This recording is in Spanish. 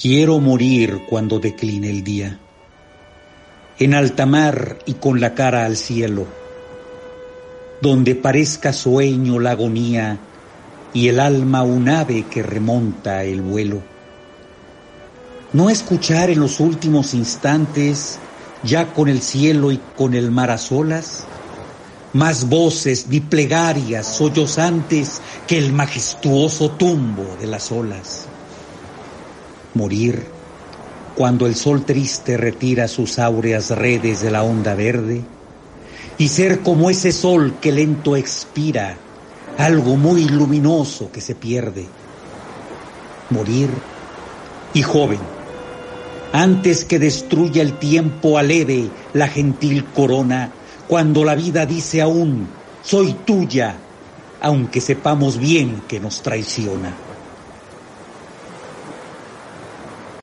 Quiero morir cuando decline el día, en alta mar y con la cara al cielo, donde parezca sueño la agonía y el alma un ave que remonta el vuelo. No escuchar en los últimos instantes, ya con el cielo y con el mar a solas, más voces ni plegarias sollozantes que el majestuoso tumbo de las olas morir cuando el sol triste retira sus áureas redes de la onda verde y ser como ese sol que lento expira, algo muy luminoso que se pierde. Morir y joven, antes que destruya el tiempo aleve la gentil corona, cuando la vida dice aún, soy tuya, aunque sepamos bien que nos traiciona.